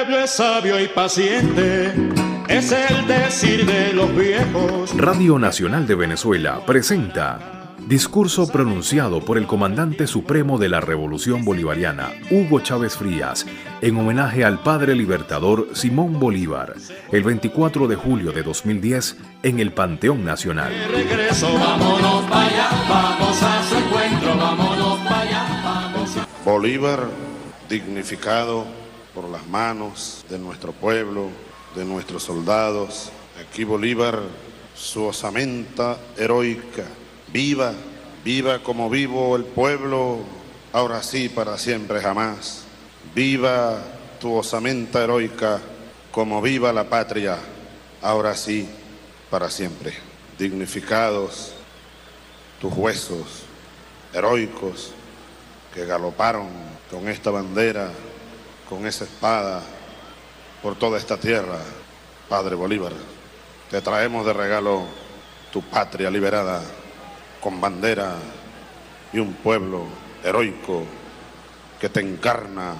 pueblo es sabio y paciente, es el decir de los viejos. Radio Nacional de Venezuela presenta Discurso pronunciado por el comandante supremo de la Revolución Bolivariana, Hugo Chávez Frías, en homenaje al padre libertador Simón Bolívar, el 24 de julio de 2010 en el Panteón Nacional. Bolívar, dignificado por las manos de nuestro pueblo, de nuestros soldados. Aquí Bolívar, su osamenta heroica Viva, viva como vivo el pueblo, ahora sí, para siempre jamás. Viva tu osamenta heroica, como viva la patria, ahora sí, para siempre. Dignificados tus huesos heroicos que galoparon con esta bandera, con esa espada, por toda esta tierra, Padre Bolívar. Te traemos de regalo tu patria liberada con bandera y un pueblo heroico que te encarna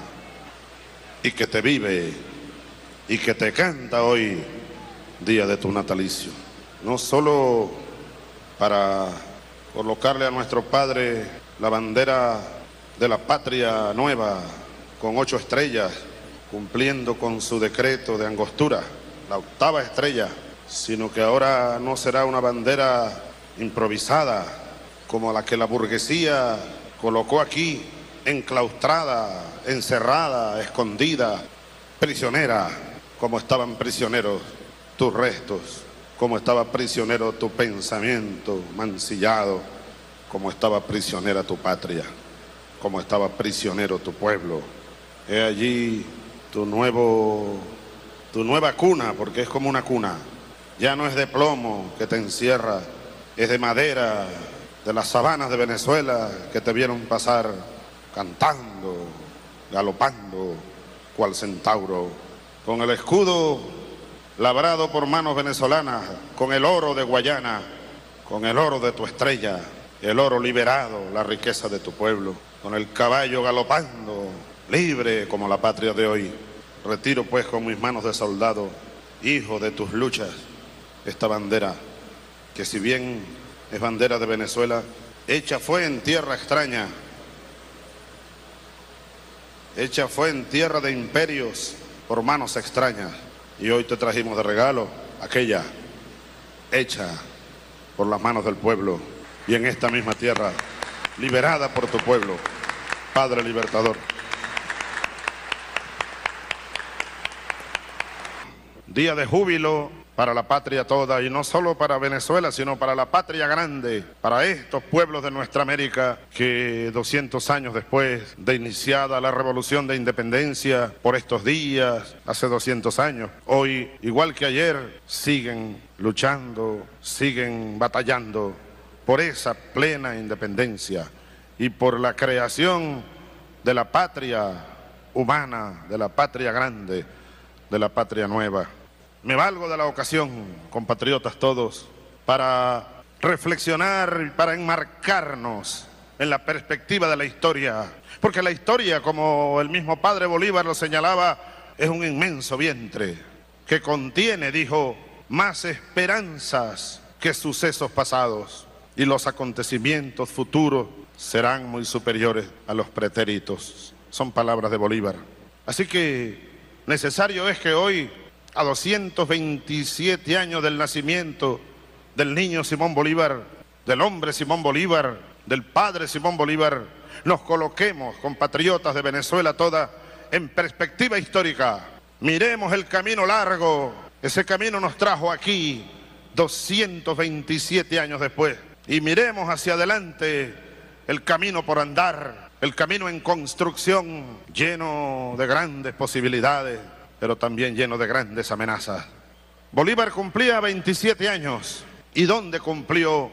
y que te vive y que te canta hoy, día de tu natalicio. No solo para colocarle a nuestro Padre la bandera de la patria nueva con ocho estrellas, cumpliendo con su decreto de angostura, la octava estrella, sino que ahora no será una bandera improvisada, como la que la burguesía colocó aquí, enclaustrada, encerrada, escondida, prisionera, como estaban prisioneros tus restos, como estaba prisionero tu pensamiento mancillado, como estaba prisionera tu patria, como estaba prisionero tu pueblo. He allí tu nuevo, tu nueva cuna, porque es como una cuna. Ya no es de plomo que te encierra es de madera, de las sabanas de Venezuela que te vieron pasar cantando, galopando, cual centauro, con el escudo labrado por manos venezolanas, con el oro de Guayana, con el oro de tu estrella, el oro liberado, la riqueza de tu pueblo, con el caballo galopando, libre como la patria de hoy. Retiro pues con mis manos de soldado, hijo de tus luchas, esta bandera que si bien es bandera de Venezuela, hecha fue en tierra extraña, hecha fue en tierra de imperios por manos extrañas. Y hoy te trajimos de regalo aquella hecha por las manos del pueblo y en esta misma tierra, liberada por tu pueblo, Padre Libertador. Día de júbilo para la patria toda y no solo para Venezuela, sino para la patria grande, para estos pueblos de nuestra América que 200 años después de iniciada la revolución de independencia por estos días, hace 200 años, hoy, igual que ayer, siguen luchando, siguen batallando por esa plena independencia y por la creación de la patria humana, de la patria grande, de la patria nueva. Me valgo de la ocasión, compatriotas todos, para reflexionar y para enmarcarnos en la perspectiva de la historia. Porque la historia, como el mismo padre Bolívar lo señalaba, es un inmenso vientre que contiene, dijo, más esperanzas que sucesos pasados. Y los acontecimientos futuros serán muy superiores a los pretéritos. Son palabras de Bolívar. Así que necesario es que hoy a 227 años del nacimiento del niño Simón Bolívar, del hombre Simón Bolívar, del padre Simón Bolívar, nos coloquemos, compatriotas de Venezuela toda, en perspectiva histórica. Miremos el camino largo, ese camino nos trajo aquí 227 años después. Y miremos hacia adelante el camino por andar, el camino en construcción, lleno de grandes posibilidades pero también lleno de grandes amenazas. Bolívar cumplía 27 años. ¿Y dónde cumplió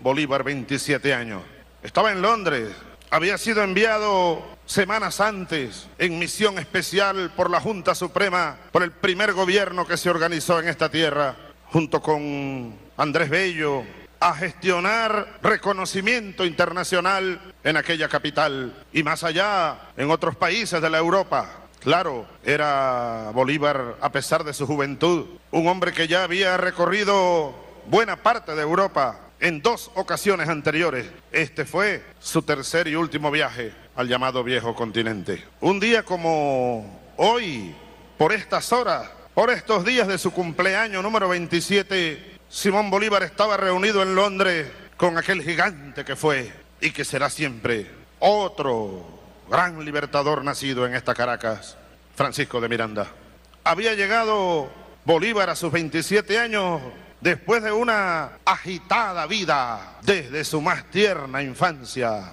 Bolívar 27 años? Estaba en Londres. Había sido enviado semanas antes en misión especial por la Junta Suprema, por el primer gobierno que se organizó en esta tierra, junto con Andrés Bello, a gestionar reconocimiento internacional en aquella capital y más allá, en otros países de la Europa Claro, era Bolívar, a pesar de su juventud, un hombre que ya había recorrido buena parte de Europa en dos ocasiones anteriores. Este fue su tercer y último viaje al llamado viejo continente. Un día como hoy, por estas horas, por estos días de su cumpleaños número 27, Simón Bolívar estaba reunido en Londres con aquel gigante que fue y que será siempre otro gran libertador nacido en esta Caracas, Francisco de Miranda. Había llegado Bolívar a sus 27 años después de una agitada vida desde su más tierna infancia.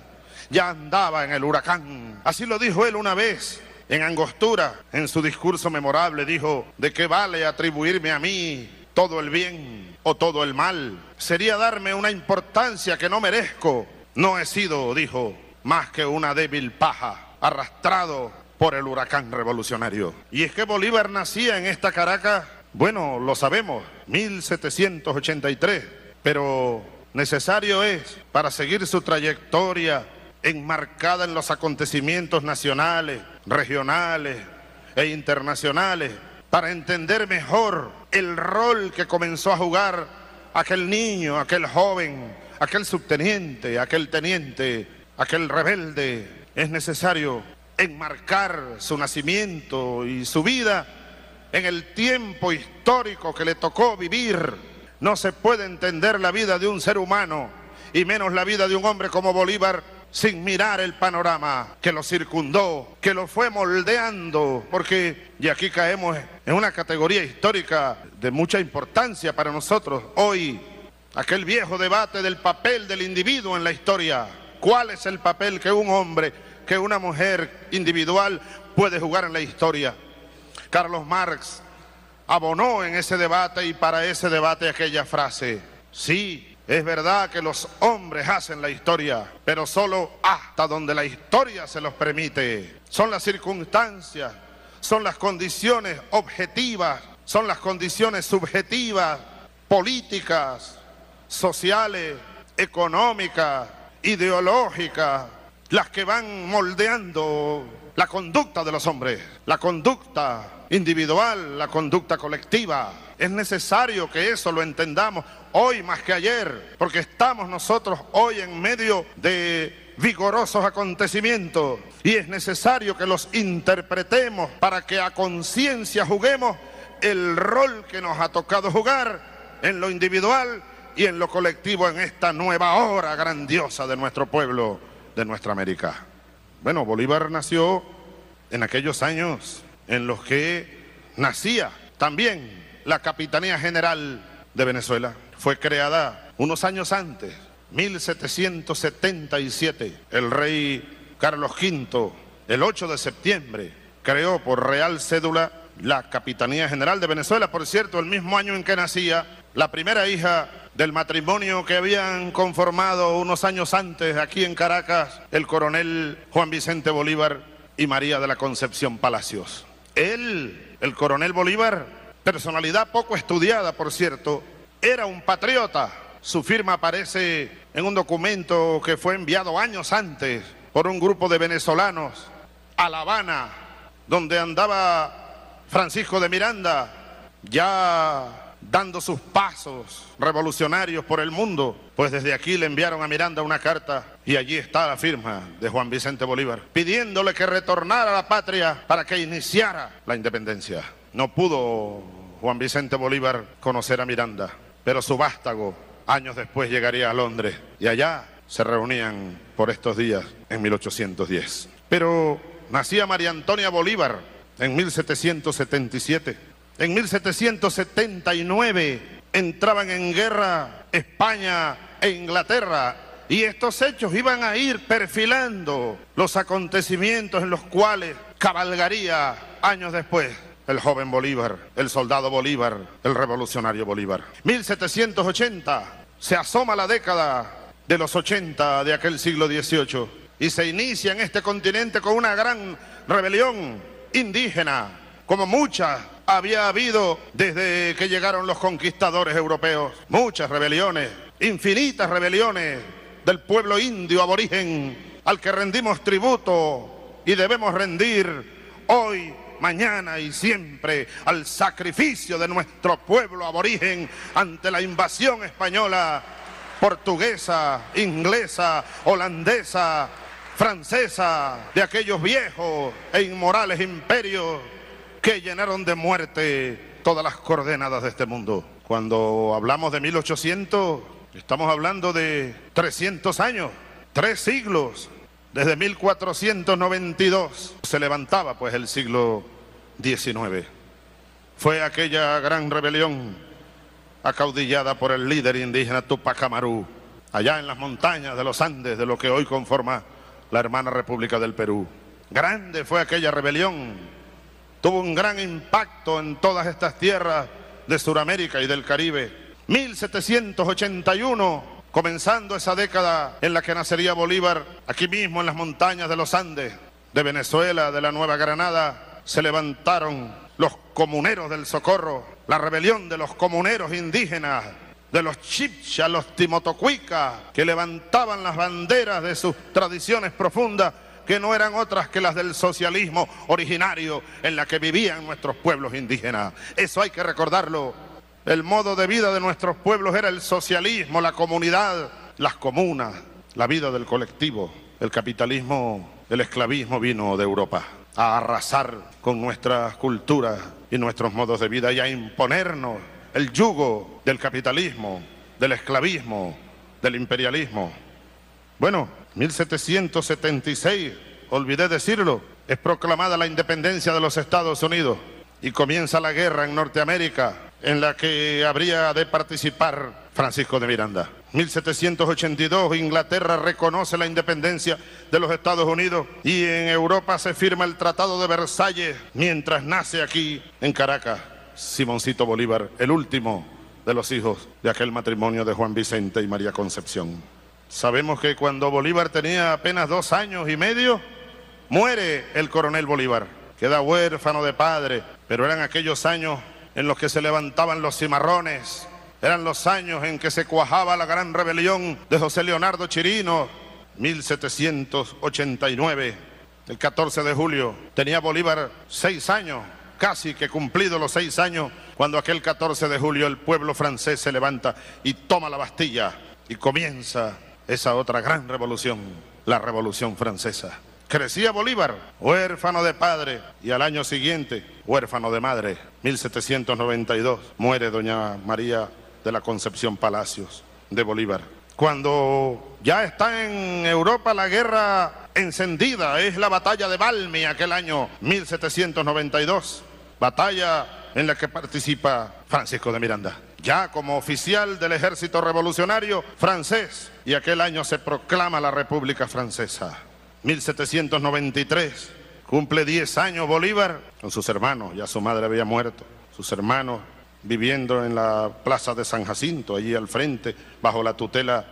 Ya andaba en el huracán. Así lo dijo él una vez en Angostura, en su discurso memorable, dijo, ¿de qué vale atribuirme a mí todo el bien o todo el mal? Sería darme una importancia que no merezco. No he sido, dijo, más que una débil paja, arrastrado por el huracán revolucionario. Y es que Bolívar nacía en esta Caracas, bueno, lo sabemos, 1783, pero necesario es para seguir su trayectoria enmarcada en los acontecimientos nacionales, regionales e internacionales, para entender mejor el rol que comenzó a jugar aquel niño, aquel joven, aquel subteniente, aquel teniente, aquel rebelde. Es necesario enmarcar su nacimiento y su vida en el tiempo histórico que le tocó vivir. No se puede entender la vida de un ser humano y menos la vida de un hombre como Bolívar sin mirar el panorama que lo circundó, que lo fue moldeando, porque, y aquí caemos en una categoría histórica de mucha importancia para nosotros hoy, aquel viejo debate del papel del individuo en la historia. ¿Cuál es el papel que un hombre, que una mujer individual puede jugar en la historia? Carlos Marx abonó en ese debate y para ese debate aquella frase, sí, es verdad que los hombres hacen la historia, pero solo hasta donde la historia se los permite. Son las circunstancias, son las condiciones objetivas, son las condiciones subjetivas, políticas, sociales, económicas, ideológicas, las que van moldeando la conducta de los hombres, la conducta individual, la conducta colectiva. Es necesario que eso lo entendamos hoy más que ayer, porque estamos nosotros hoy en medio de vigorosos acontecimientos y es necesario que los interpretemos para que a conciencia juguemos el rol que nos ha tocado jugar en lo individual y en lo colectivo en esta nueva hora grandiosa de nuestro pueblo, de nuestra América. Bueno, Bolívar nació en aquellos años en los que nacía también la Capitanía General de Venezuela. Fue creada unos años antes, 1777. El rey Carlos V, el 8 de septiembre, creó por real cédula la Capitanía General de Venezuela. Por cierto, el mismo año en que nacía la primera hija del matrimonio que habían conformado unos años antes aquí en Caracas el coronel Juan Vicente Bolívar y María de la Concepción Palacios. Él, el coronel Bolívar, personalidad poco estudiada, por cierto, era un patriota. Su firma aparece en un documento que fue enviado años antes por un grupo de venezolanos a La Habana, donde andaba Francisco de Miranda, ya dando sus pasos revolucionarios por el mundo, pues desde aquí le enviaron a Miranda una carta y allí está la firma de Juan Vicente Bolívar, pidiéndole que retornara a la patria para que iniciara la independencia. No pudo Juan Vicente Bolívar conocer a Miranda, pero su vástago años después llegaría a Londres y allá se reunían por estos días en 1810. Pero nacía María Antonia Bolívar en 1777 en 1779 entraban en guerra España e Inglaterra y estos hechos iban a ir perfilando los acontecimientos en los cuales cabalgaría años después el joven Bolívar, el soldado Bolívar, el revolucionario Bolívar. 1780 se asoma la década de los 80 de aquel siglo XVIII y se inicia en este continente con una gran rebelión indígena, como muchas había habido desde que llegaron los conquistadores europeos. Muchas rebeliones, infinitas rebeliones del pueblo indio aborigen al que rendimos tributo y debemos rendir hoy, mañana y siempre al sacrificio de nuestro pueblo aborigen ante la invasión española, portuguesa, inglesa, holandesa, francesa, de aquellos viejos e inmorales imperios que llenaron de muerte todas las coordenadas de este mundo. Cuando hablamos de 1800, estamos hablando de 300 años, tres siglos. Desde 1492 se levantaba pues el siglo XIX. Fue aquella gran rebelión acaudillada por el líder indígena Tupac Amaru, allá en las montañas de los Andes, de lo que hoy conforma la hermana República del Perú. Grande fue aquella rebelión, tuvo un gran impacto en todas estas tierras de Sudamérica y del Caribe. 1781, comenzando esa década en la que nacería Bolívar, aquí mismo en las montañas de los Andes, de Venezuela, de la Nueva Granada, se levantaron los comuneros del Socorro, la rebelión de los comuneros indígenas, de los chipchas, los timotocuicas, que levantaban las banderas de sus tradiciones profundas, que no eran otras que las del socialismo originario en la que vivían nuestros pueblos indígenas. Eso hay que recordarlo. El modo de vida de nuestros pueblos era el socialismo, la comunidad, las comunas, la vida del colectivo. El capitalismo, el esclavismo vino de Europa a arrasar con nuestras culturas y nuestros modos de vida y a imponernos el yugo del capitalismo, del esclavismo, del imperialismo. Bueno, 1776, olvidé decirlo, es proclamada la independencia de los Estados Unidos y comienza la guerra en Norteamérica en la que habría de participar Francisco de Miranda. 1782 Inglaterra reconoce la independencia de los Estados Unidos y en Europa se firma el Tratado de Versalles mientras nace aquí en Caracas Simoncito Bolívar, el último de los hijos de aquel matrimonio de Juan Vicente y María Concepción. Sabemos que cuando Bolívar tenía apenas dos años y medio, muere el coronel Bolívar, queda huérfano de padre, pero eran aquellos años en los que se levantaban los cimarrones, eran los años en que se cuajaba la gran rebelión de José Leonardo Chirino, 1789, el 14 de julio. Tenía Bolívar seis años, casi que cumplido los seis años, cuando aquel 14 de julio el pueblo francés se levanta y toma la Bastilla y comienza esa otra gran revolución, la revolución francesa. Crecía Bolívar, huérfano de padre, y al año siguiente, huérfano de madre, 1792, muere doña María de la Concepción Palacios de Bolívar. Cuando ya está en Europa la guerra encendida, es la batalla de Valmy aquel año 1792 batalla en la que participa Francisco de Miranda. Ya como oficial del ejército revolucionario francés, y aquel año se proclama la República Francesa. 1793, cumple 10 años Bolívar con sus hermanos, ya su madre había muerto, sus hermanos viviendo en la plaza de San Jacinto, allí al frente, bajo la tutela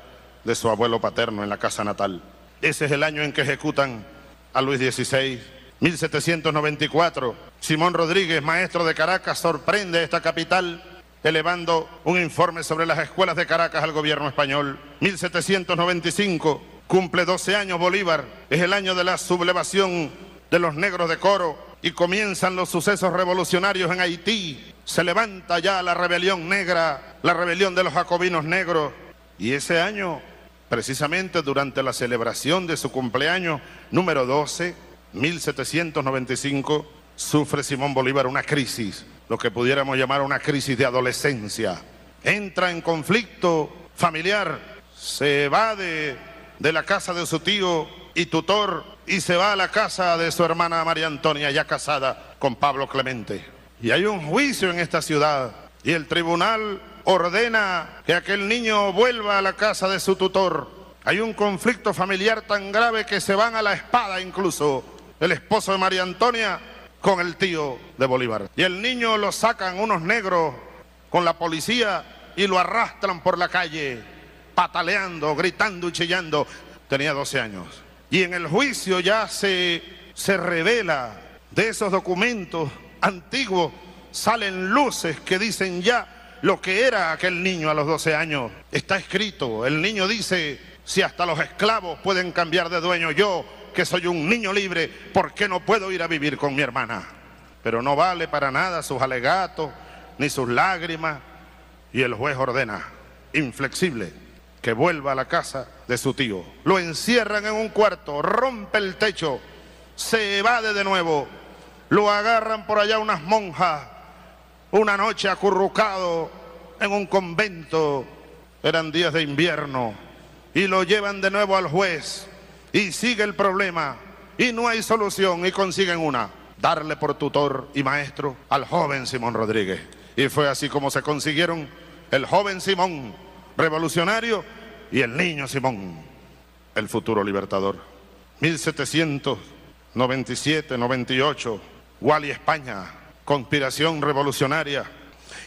de su abuelo paterno en la casa natal. Ese es el año en que ejecutan a Luis XVI 1794, Simón Rodríguez, maestro de Caracas, sorprende esta capital elevando un informe sobre las escuelas de Caracas al gobierno español. 1795, cumple 12 años Bolívar, es el año de la sublevación de los negros de Coro y comienzan los sucesos revolucionarios en Haití. Se levanta ya la rebelión negra, la rebelión de los jacobinos negros. Y ese año, precisamente durante la celebración de su cumpleaños número 12, 1795 sufre Simón Bolívar una crisis, lo que pudiéramos llamar una crisis de adolescencia. Entra en conflicto familiar, se va de, de la casa de su tío y tutor y se va a la casa de su hermana María Antonia, ya casada con Pablo Clemente. Y hay un juicio en esta ciudad y el tribunal ordena que aquel niño vuelva a la casa de su tutor. Hay un conflicto familiar tan grave que se van a la espada incluso el esposo de María Antonia con el tío de Bolívar. Y el niño lo sacan unos negros con la policía y lo arrastran por la calle, pataleando, gritando y chillando. Tenía 12 años. Y en el juicio ya se, se revela de esos documentos antiguos, salen luces que dicen ya lo que era aquel niño a los 12 años. Está escrito, el niño dice, si hasta los esclavos pueden cambiar de dueño, yo que soy un niño libre, ¿por qué no puedo ir a vivir con mi hermana? Pero no vale para nada sus alegatos ni sus lágrimas y el juez ordena, inflexible, que vuelva a la casa de su tío. Lo encierran en un cuarto, rompe el techo, se evade de nuevo, lo agarran por allá unas monjas, una noche acurrucado en un convento, eran días de invierno, y lo llevan de nuevo al juez, y sigue el problema, y no hay solución, y consiguen una, darle por tutor y maestro al joven Simón Rodríguez. Y fue así como se consiguieron el joven Simón, revolucionario, y el niño Simón, el futuro libertador. 1797, 98, Wally España, conspiración revolucionaria.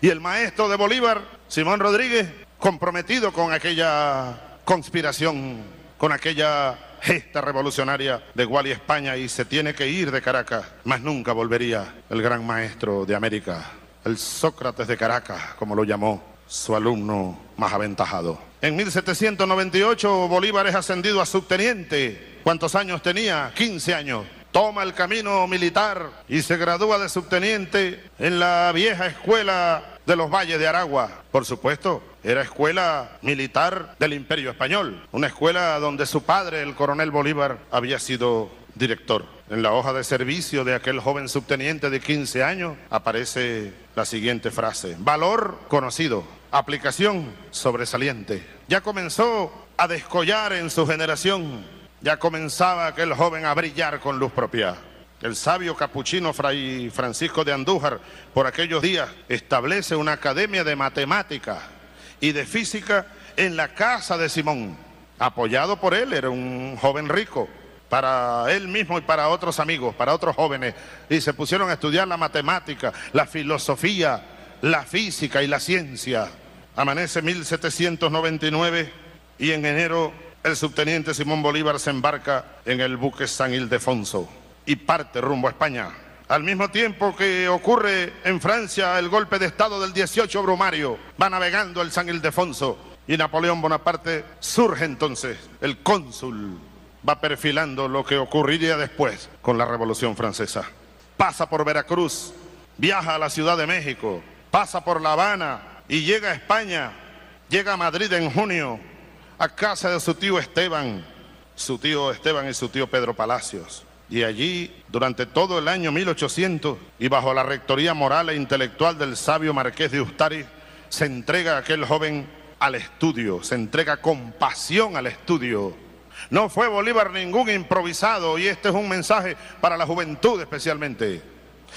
Y el maestro de Bolívar, Simón Rodríguez, comprometido con aquella conspiración, con aquella gesta revolucionaria de Wally España y se tiene que ir de Caracas, más nunca volvería el gran maestro de América, el Sócrates de Caracas, como lo llamó su alumno más aventajado. En 1798 Bolívar es ascendido a subteniente. ¿Cuántos años tenía? 15 años toma el camino militar y se gradúa de subteniente en la vieja escuela de los valles de Aragua. Por supuesto, era escuela militar del Imperio Español, una escuela donde su padre, el coronel Bolívar, había sido director. En la hoja de servicio de aquel joven subteniente de 15 años aparece la siguiente frase, valor conocido, aplicación sobresaliente. Ya comenzó a descollar en su generación ya comenzaba aquel joven a brillar con luz propia. El sabio capuchino Fray Francisco de Andújar por aquellos días establece una academia de matemática y de física en la casa de Simón. Apoyado por él, era un joven rico, para él mismo y para otros amigos, para otros jóvenes. Y se pusieron a estudiar la matemática, la filosofía, la física y la ciencia. Amanece 1799 y en enero el subteniente Simón Bolívar se embarca en el buque San Ildefonso y parte rumbo a España. Al mismo tiempo que ocurre en Francia el golpe de Estado del 18 Brumario, va navegando el San Ildefonso y Napoleón Bonaparte surge entonces. El cónsul va perfilando lo que ocurriría después con la Revolución Francesa. Pasa por Veracruz, viaja a la Ciudad de México, pasa por La Habana y llega a España, llega a Madrid en junio a casa de su tío Esteban, su tío Esteban y su tío Pedro Palacios. Y allí, durante todo el año 1800, y bajo la rectoría moral e intelectual del sabio Marqués de Ustari, se entrega aquel joven al estudio, se entrega con pasión al estudio. No fue Bolívar ningún improvisado y este es un mensaje para la juventud especialmente.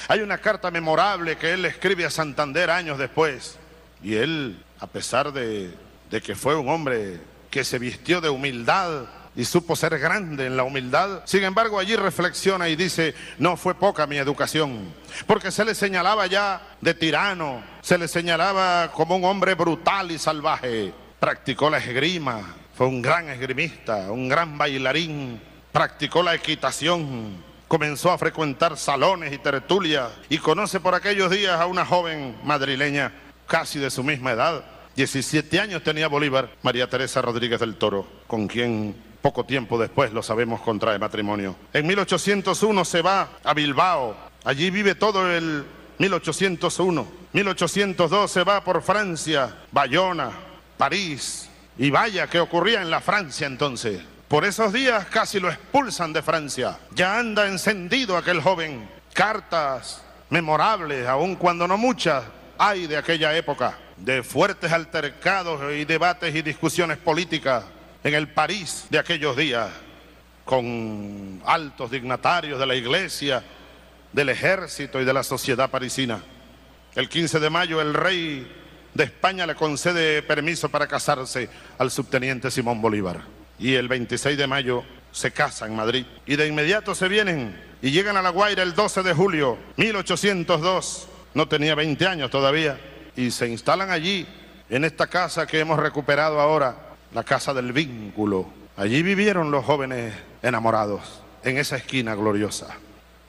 Hay una carta memorable que él escribe a Santander años después y él, a pesar de, de que fue un hombre que se vistió de humildad y supo ser grande en la humildad. Sin embargo, allí reflexiona y dice, no fue poca mi educación, porque se le señalaba ya de tirano, se le señalaba como un hombre brutal y salvaje. Practicó la esgrima, fue un gran esgrimista, un gran bailarín, practicó la equitación, comenzó a frecuentar salones y tertulias y conoce por aquellos días a una joven madrileña casi de su misma edad, 17 años tenía Bolívar, María Teresa Rodríguez del Toro, con quien poco tiempo después, lo sabemos, contrae matrimonio. En 1801 se va a Bilbao, allí vive todo el 1801. 1802 se va por Francia, Bayona, París, y vaya que ocurría en la Francia entonces. Por esos días casi lo expulsan de Francia. Ya anda encendido aquel joven. Cartas memorables, aun cuando no muchas, hay de aquella época de fuertes altercados y debates y discusiones políticas en el París de aquellos días, con altos dignatarios de la iglesia, del ejército y de la sociedad parisina. El 15 de mayo el rey de España le concede permiso para casarse al subteniente Simón Bolívar. Y el 26 de mayo se casa en Madrid. Y de inmediato se vienen y llegan a La Guaira el 12 de julio 1802. No tenía 20 años todavía y se instalan allí, en esta casa que hemos recuperado ahora, la casa del vínculo. Allí vivieron los jóvenes enamorados, en esa esquina gloriosa.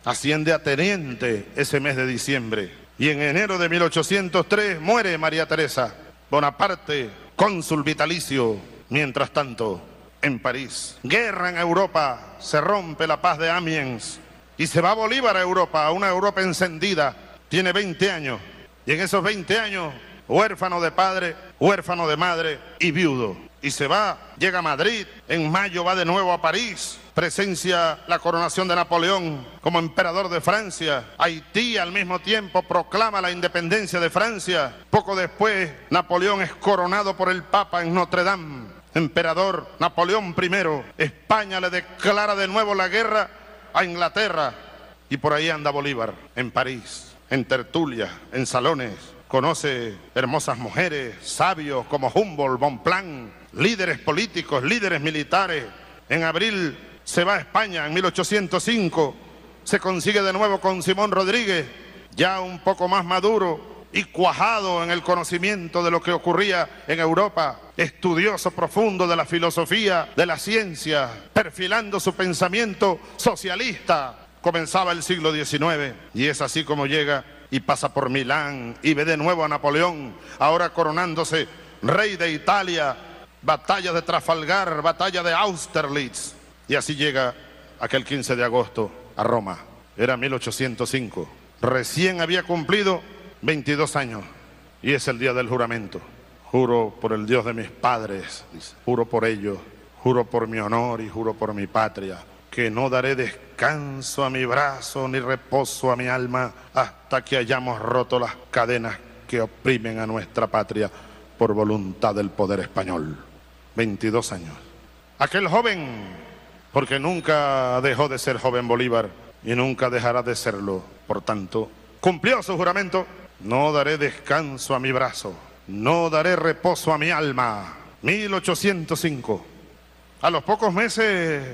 Asciende a teniente ese mes de diciembre y en enero de 1803 muere María Teresa. Bonaparte, cónsul vitalicio. Mientras tanto, en París. Guerra en Europa, se rompe la paz de Amiens y se va Bolívar a Europa, a una Europa encendida. Tiene 20 años y en esos 20 años, huérfano de padre, huérfano de madre y viudo. Y se va, llega a Madrid, en mayo va de nuevo a París, presencia la coronación de Napoleón como emperador de Francia. Haití al mismo tiempo proclama la independencia de Francia. Poco después, Napoleón es coronado por el Papa en Notre Dame. Emperador Napoleón I, España le declara de nuevo la guerra a Inglaterra y por ahí anda Bolívar, en París, en tertulias, en salones. Conoce hermosas mujeres, sabios como Humboldt, Bonpland, líderes políticos, líderes militares. En abril se va a España en 1805, se consigue de nuevo con Simón Rodríguez, ya un poco más maduro y cuajado en el conocimiento de lo que ocurría en Europa, estudioso profundo de la filosofía, de la ciencia, perfilando su pensamiento socialista. Comenzaba el siglo XIX y es así como llega y pasa por Milán y ve de nuevo a Napoleón, ahora coronándose rey de Italia, batalla de Trafalgar, batalla de Austerlitz, y así llega aquel 15 de agosto a Roma. Era 1805. Recién había cumplido 22 años y es el día del juramento. Juro por el Dios de mis padres, juro por ellos, juro por mi honor y juro por mi patria, que no daré descanso a mi brazo ni reposo a mi alma hasta que hayamos roto las cadenas que oprimen a nuestra patria por voluntad del poder español. 22 años. Aquel joven porque nunca dejó de ser joven Bolívar y nunca dejará de serlo. Por tanto, cumplió su juramento, no daré descanso a mi brazo, no daré reposo a mi alma. 1805. A los pocos meses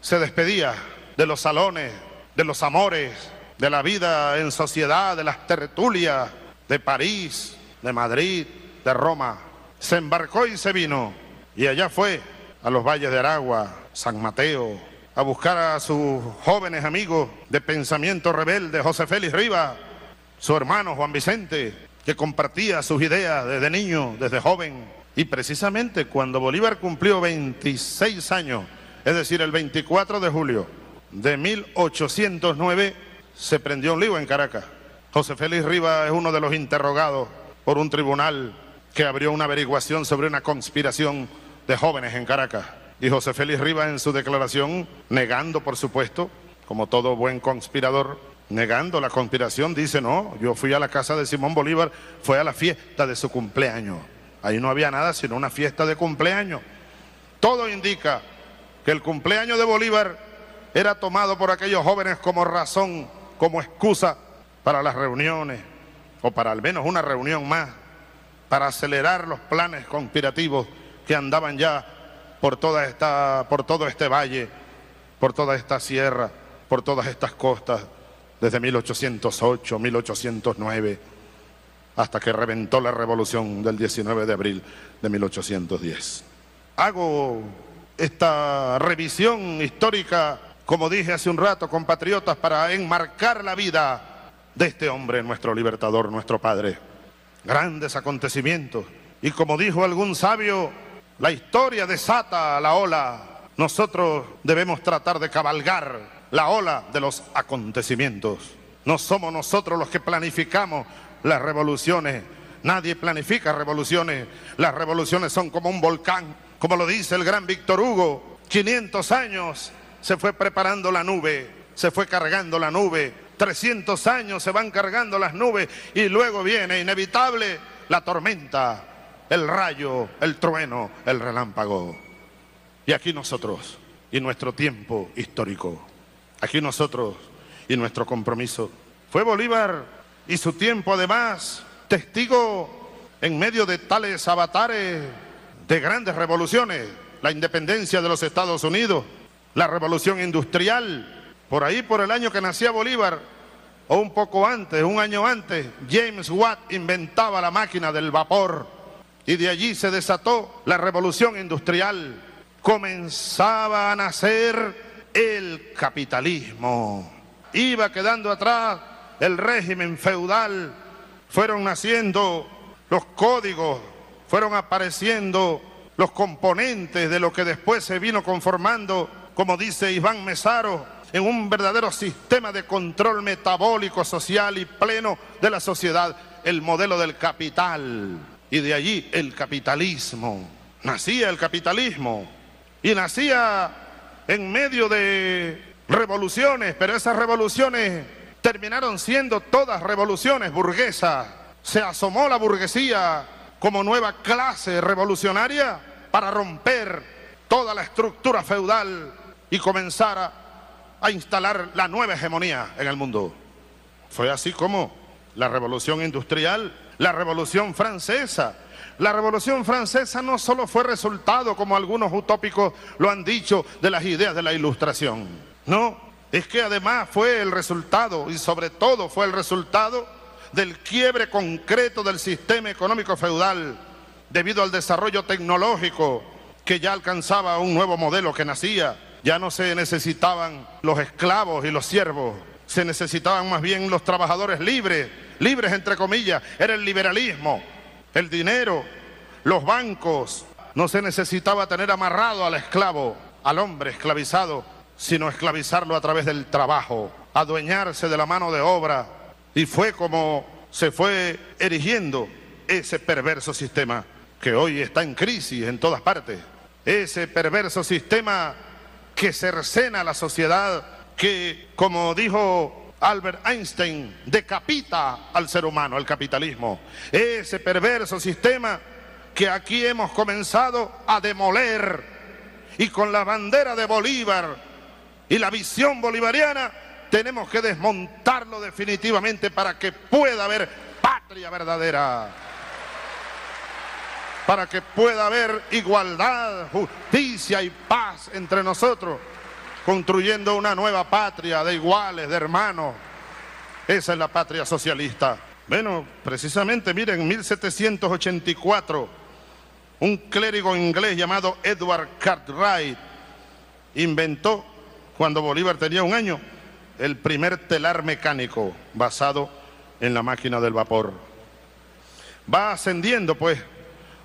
se despedía de los salones, de los amores, de la vida en sociedad, de las tertulias, de París, de Madrid, de Roma. Se embarcó y se vino. Y allá fue a los valles de Aragua, San Mateo, a buscar a sus jóvenes amigos de pensamiento rebelde, José Félix Rivas, su hermano Juan Vicente, que compartía sus ideas desde niño, desde joven. Y precisamente cuando Bolívar cumplió 26 años, es decir, el 24 de julio de 1809, se prendió un lío en Caracas. José Félix Rivas es uno de los interrogados por un tribunal que abrió una averiguación sobre una conspiración de jóvenes en Caracas. Y José Félix Rivas en su declaración, negando por supuesto, como todo buen conspirador, negando la conspiración, dice, no, yo fui a la casa de Simón Bolívar, fue a la fiesta de su cumpleaños. Ahí no había nada sino una fiesta de cumpleaños. Todo indica que el cumpleaños de Bolívar era tomado por aquellos jóvenes como razón, como excusa para las reuniones, o para al menos una reunión más, para acelerar los planes conspirativos que andaban ya por, toda esta, por todo este valle, por toda esta sierra, por todas estas costas, desde 1808, 1809, hasta que reventó la revolución del 19 de abril de 1810. Hago esta revisión histórica, como dije hace un rato, compatriotas, para enmarcar la vida de este hombre, nuestro libertador, nuestro padre. Grandes acontecimientos. Y como dijo algún sabio, la historia desata la ola. Nosotros debemos tratar de cabalgar la ola de los acontecimientos. No somos nosotros los que planificamos las revoluciones. Nadie planifica revoluciones. Las revoluciones son como un volcán, como lo dice el gran Víctor Hugo. 500 años se fue preparando la nube, se fue cargando la nube. 300 años se van cargando las nubes y luego viene inevitable la tormenta el rayo, el trueno, el relámpago. Y aquí nosotros y nuestro tiempo histórico, aquí nosotros y nuestro compromiso. Fue Bolívar y su tiempo además testigo en medio de tales avatares de grandes revoluciones, la independencia de los Estados Unidos, la revolución industrial, por ahí por el año que nacía Bolívar, o un poco antes, un año antes, James Watt inventaba la máquina del vapor y de allí se desató la revolución industrial. Comenzaba a nacer el capitalismo. Iba quedando atrás el régimen feudal. Fueron naciendo los códigos, fueron apareciendo los componentes de lo que después se vino conformando, como dice Iván Mesaro, en un verdadero sistema de control metabólico, social y pleno de la sociedad, el modelo del capital. Y de allí el capitalismo. Nacía el capitalismo y nacía en medio de revoluciones, pero esas revoluciones terminaron siendo todas revoluciones burguesas. Se asomó la burguesía como nueva clase revolucionaria para romper toda la estructura feudal y comenzar a, a instalar la nueva hegemonía en el mundo. Fue así como la revolución industrial, la revolución francesa, la Revolución Francesa no solo fue resultado, como algunos utópicos lo han dicho, de las ideas de la Ilustración. No, es que además fue el resultado, y sobre todo fue el resultado del quiebre concreto del sistema económico feudal, debido al desarrollo tecnológico que ya alcanzaba un nuevo modelo que nacía. Ya no se necesitaban los esclavos y los siervos, se necesitaban más bien los trabajadores libres, libres entre comillas, era el liberalismo el dinero, los bancos. No se necesitaba tener amarrado al esclavo, al hombre esclavizado, sino esclavizarlo a través del trabajo, adueñarse de la mano de obra. Y fue como se fue erigiendo ese perverso sistema que hoy está en crisis en todas partes. Ese perverso sistema que cercena a la sociedad, que, como dijo Albert Einstein decapita al ser humano, el capitalismo. Ese perverso sistema que aquí hemos comenzado a demoler y con la bandera de Bolívar y la visión bolivariana tenemos que desmontarlo definitivamente para que pueda haber patria verdadera, para que pueda haber igualdad, justicia y paz entre nosotros construyendo una nueva patria de iguales, de hermanos. Esa es la patria socialista. Bueno, precisamente, miren, en 1784, un clérigo inglés llamado Edward Cartwright inventó, cuando Bolívar tenía un año, el primer telar mecánico basado en la máquina del vapor. Va ascendiendo, pues,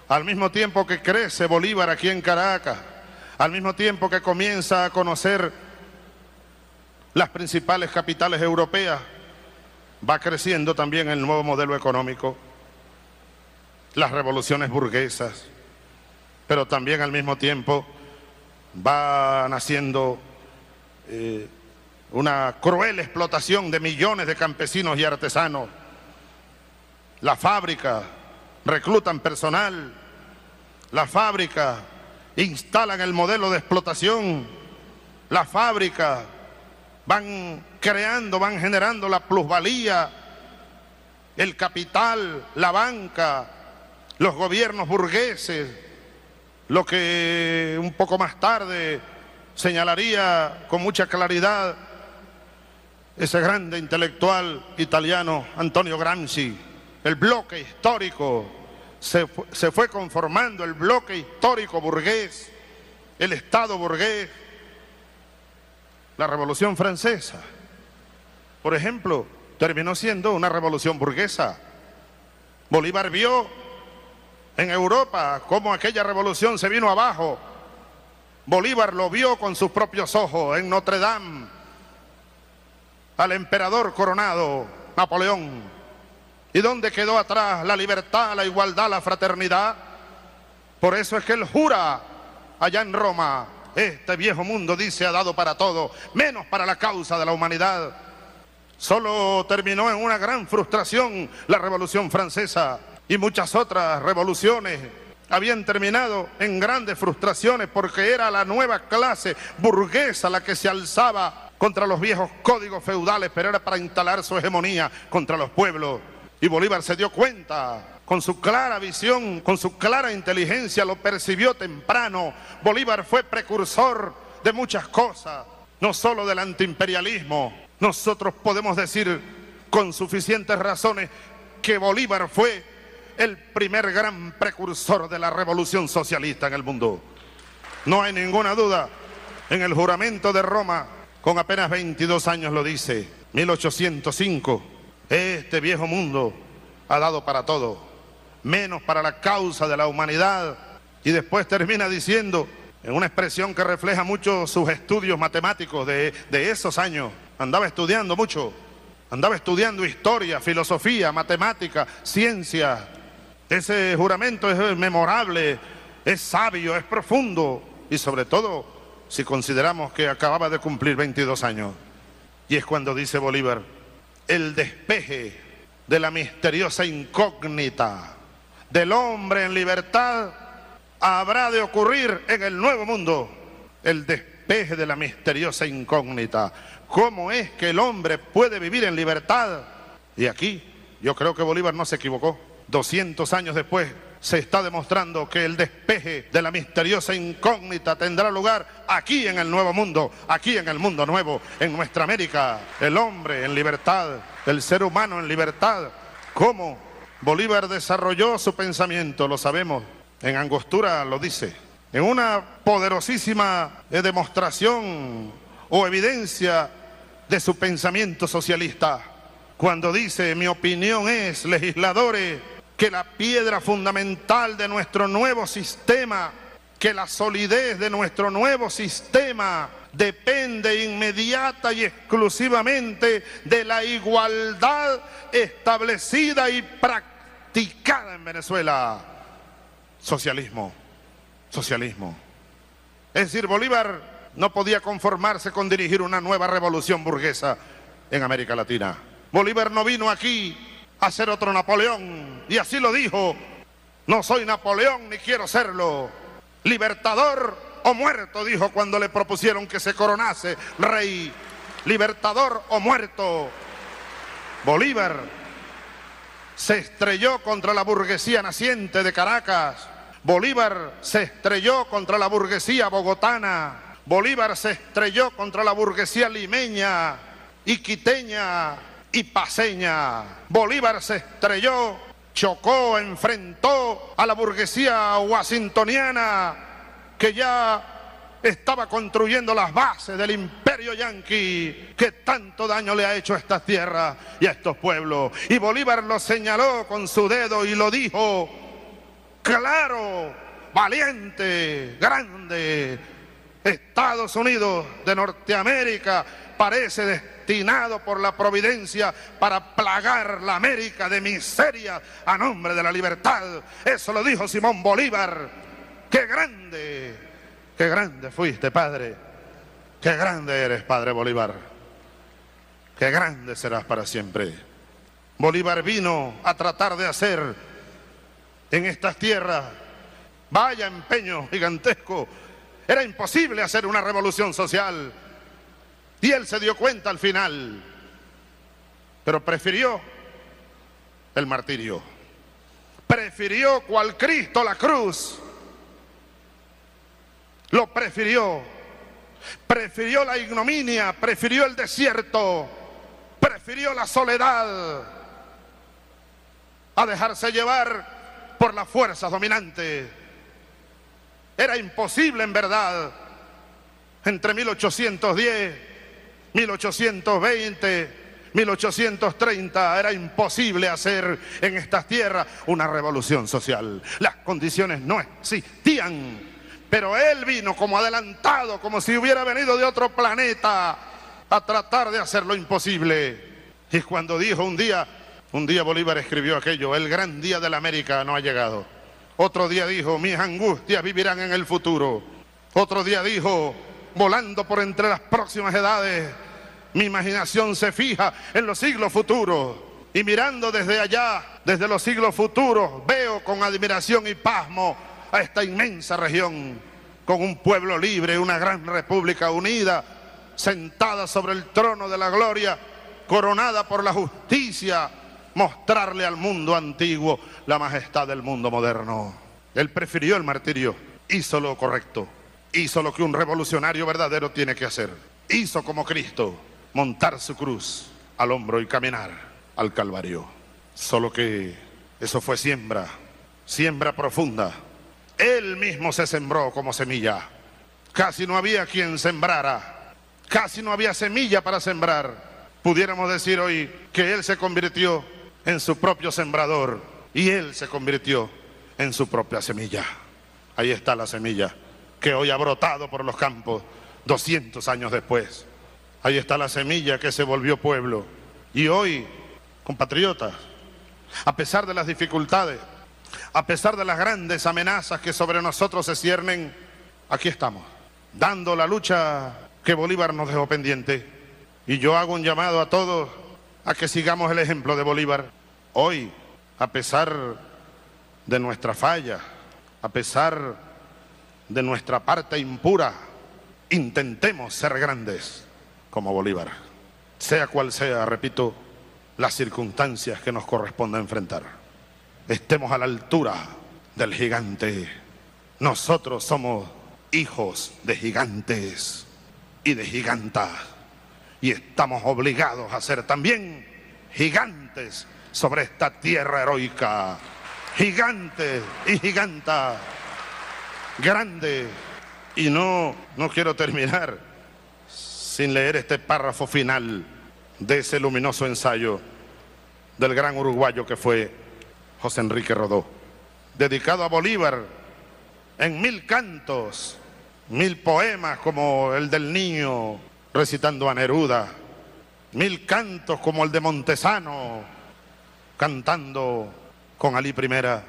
al mismo tiempo que crece Bolívar aquí en Caracas, al mismo tiempo que comienza a conocer las principales capitales europeas, va creciendo también el nuevo modelo económico, las revoluciones burguesas, pero también al mismo tiempo va naciendo eh, una cruel explotación de millones de campesinos y artesanos. La fábrica reclutan personal, la fábrica instalan el modelo de explotación, la fábrica, van creando, van generando la plusvalía, el capital, la banca, los gobiernos burgueses, lo que un poco más tarde señalaría con mucha claridad ese grande intelectual italiano Antonio Gramsci, el bloque histórico se, fue conformando el bloque histórico burgués, el Estado burgués, la Revolución Francesa, por ejemplo, terminó siendo una revolución burguesa. Bolívar vio en Europa cómo aquella revolución se vino abajo. Bolívar lo vio con sus propios ojos en Notre Dame al emperador coronado, Napoleón. ¿Y dónde quedó atrás la libertad, la igualdad, la fraternidad? Por eso es que él jura allá en Roma, este viejo mundo dice ha dado para todo, menos para la causa de la humanidad. Solo terminó en una gran frustración la Revolución Francesa y muchas otras revoluciones habían terminado en grandes frustraciones porque era la nueva clase burguesa la que se alzaba contra los viejos códigos feudales, pero era para instalar su hegemonía contra los pueblos. Y Bolívar se dio cuenta, con su clara visión, con su clara inteligencia, lo percibió temprano. Bolívar fue precursor de muchas cosas, no solo del antiimperialismo. Nosotros podemos decir con suficientes razones que Bolívar fue el primer gran precursor de la revolución socialista en el mundo. No hay ninguna duda. En el juramento de Roma, con apenas 22 años lo dice, 1805, este viejo mundo ha dado para todo, menos para la causa de la humanidad. Y después termina diciendo, en una expresión que refleja mucho sus estudios matemáticos de, esos años, andaba estudiando mucho, andaba estudiando historia, filosofía, matemática, ciencia. Ese juramento es memorable, es sabio, es profundo y sobre todo si consideramos que acababa de cumplir 22 años. Y es cuando dice Bolívar, el despeje de la misteriosa incógnita del hombre en libertad habrá de ocurrir en el nuevo mundo. El despeje de la misteriosa incógnita. ¿Cómo es que el hombre puede vivir en libertad? Y aquí yo creo que Bolívar no se equivocó. 200 años después se está demostrando que el despeje de la misteriosa incógnita tendrá lugar aquí en el nuevo mundo, aquí en el mundo nuevo, en nuestra América. El hombre en libertad, el ser humano en libertad. ¿Cómo Bolívar desarrolló su pensamiento? Lo sabemos. En Angostura lo dice. En una poderosísima eh, demostración o evidencia de su pensamiento socialista. Cuando dice, mi opinión es, legisladores, que la piedra fundamental de nuestro nuevo sistema, que la solidez de nuestro nuevo sistema depende inmediata y exclusivamente de la igualdad establecida y practicada en Venezuela. Socialismo, socialismo. Es decir, Bolívar no podía conformarse con dirigir una nueva revolución burguesa en América Latina. Bolívar no vino aquí a ser otro Napoleón. Y así lo dijo. No soy Napoleón ni quiero serlo. Libertador o muerto, dijo cuando le propusieron que se coronase rey. Libertador o muerto. Bolívar se estrelló contra la burguesía naciente de Caracas. Bolívar se estrelló contra la burguesía bogotana. Bolívar se estrelló contra la burguesía limeña y quiteña y paseña. Bolívar se estrelló, chocó, enfrentó a la burguesía washingtoniana que ya estaba construyendo las bases del imperio yanqui que tanto daño le ha hecho a estas tierras y a estos pueblos. Y Bolívar lo señaló con su dedo y lo dijo, claro, valiente, grande, Estados Unidos de Norteamérica parece destinado por la providencia para plagar la América de miseria a nombre de la libertad. Eso lo dijo Simón Bolívar. Qué grande, qué grande fuiste, Padre. Qué grande eres, Padre Bolívar. Qué grande serás para siempre. Bolívar vino a tratar de hacer en estas tierras, vaya empeño gigantesco, era imposible hacer una revolución social. Y él se dio cuenta al final. Pero prefirió el martirio. Prefirió cual Cristo la cruz. Lo prefirió. Prefirió la ignominia, prefirió el desierto, prefirió la soledad a dejarse llevar por las fuerzas dominantes. Era imposible en verdad entre 1810, 1820, 1830 era imposible hacer en estas tierras una revolución social. Las condiciones no existían, pero él vino como adelantado, como si hubiera venido de otro planeta a tratar de hacer lo imposible. Y cuando dijo un día, un día Bolívar escribió aquello, el gran día de la América no ha llegado. Otro día dijo, mis angustias vivirán en el futuro. Otro día dijo, volando por entre las próximas edades, mi imaginación se fija en los siglos futuros. Y mirando desde allá, desde los siglos futuros, veo con admiración y pasmo a esta inmensa región, con un pueblo libre, una gran república unida, sentada sobre el trono de la gloria, coronada por la justicia, mostrarle al mundo antiguo la majestad del mundo moderno. Él prefirió el martirio, hizo lo correcto, hizo lo que un revolucionario verdadero tiene que hacer. Hizo como Cristo, montar su cruz al hombro y caminar al Calvario. Solo que eso fue siembra, siembra profunda. Él mismo se sembró como semilla. Casi no había quien sembrara. Casi no había semilla para sembrar. Pudiéramos decir hoy que Él se convirtió en su propio sembrador y él se convirtió en su propia semilla. Ahí está la semilla que hoy ha brotado por los campos 200 años después. Ahí está la semilla que se volvió pueblo. Y hoy, compatriotas, a pesar de las dificultades, a pesar de las grandes amenazas que sobre nosotros se ciernen, aquí estamos, dando la lucha que Bolívar nos dejó pendiente. Y yo hago un llamado a todos a que sigamos el ejemplo de Bolívar. Hoy, a pesar de nuestra falla, a pesar de nuestra parte impura, intentemos ser grandes como Bolívar. Sea cual sea, repito, las circunstancias que nos corresponda enfrentar. Estemos a la altura del gigante. Nosotros somos hijos de gigantes y de gigantas. Y estamos obligados a ser también gigantes sobre esta tierra heroica. Gigantes y gigantas. Grande. Y no, no quiero terminar sin leer este párrafo final de ese luminoso ensayo del gran uruguayo que fue José Enrique Rodó, dedicado a Bolívar en mil cantos, mil poemas como el del niño recitando a Neruda, mil cantos como el de Montesano cantando con Ali Primera,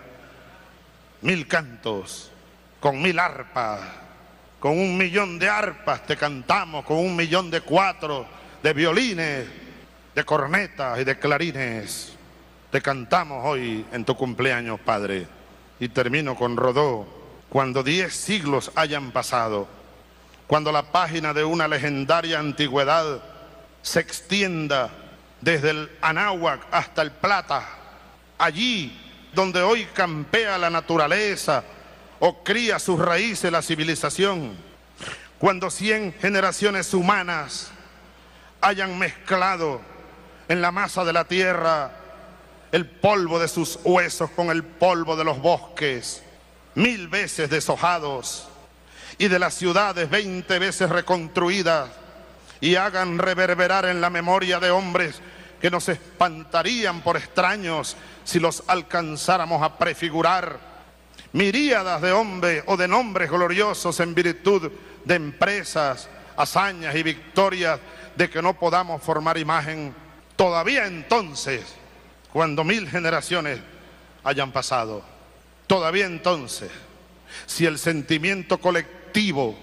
mil cantos con mil arpas, con un millón de arpas te cantamos, con un millón de cuatro, de violines, de cornetas y de clarines. Te cantamos hoy en tu cumpleaños, Padre. Y termino con Rodó. Cuando diez siglos hayan pasado, cuando la página de una legendaria antigüedad se extienda desde el Anáhuac hasta el Plata, allí donde hoy campea la naturaleza o cría sus raíces la civilización, cuando cien generaciones humanas hayan mezclado en la masa de la tierra el polvo de sus huesos con el polvo de los bosques, mil veces deshojados, y de las ciudades veinte veces reconstruidas, y hagan reverberar en la memoria de hombres que nos espantarían por extraños si los alcanzáramos a prefigurar, miríadas de hombres o de nombres gloriosos en virtud de empresas, hazañas y victorias de que no podamos formar imagen, todavía entonces cuando mil generaciones hayan pasado. Todavía entonces, si el sentimiento colectivo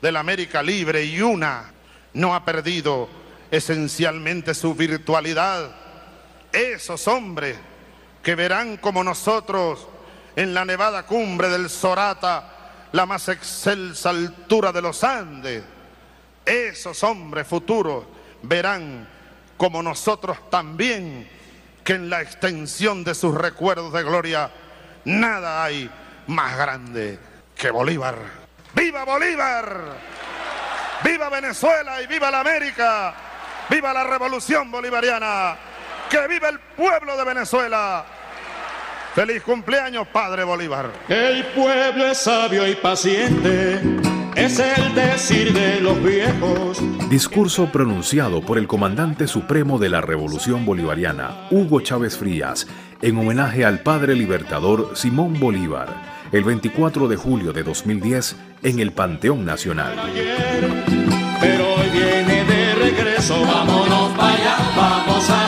de la América libre y una no ha perdido esencialmente su virtualidad, esos hombres que verán como nosotros en la nevada cumbre del Sorata, la más excelsa altura de los Andes, esos hombres futuros verán como nosotros también que en la extensión de sus recuerdos de gloria nada hay más grande que Bolívar. ¡Viva Bolívar! ¡Viva Venezuela y viva la América! ¡Viva la revolución bolivariana! ¡Que viva el pueblo de Venezuela! ¡Feliz cumpleaños, Padre Bolívar! El pueblo es sabio y paciente es el decir de los viejos. Discurso pronunciado por el comandante supremo de la Revolución Bolivariana, Hugo Chávez Frías, en homenaje al padre libertador Simón Bolívar, el 24 de julio de 2010 en el Panteón Nacional. pero hoy viene de regreso, vámonos para allá, vamos a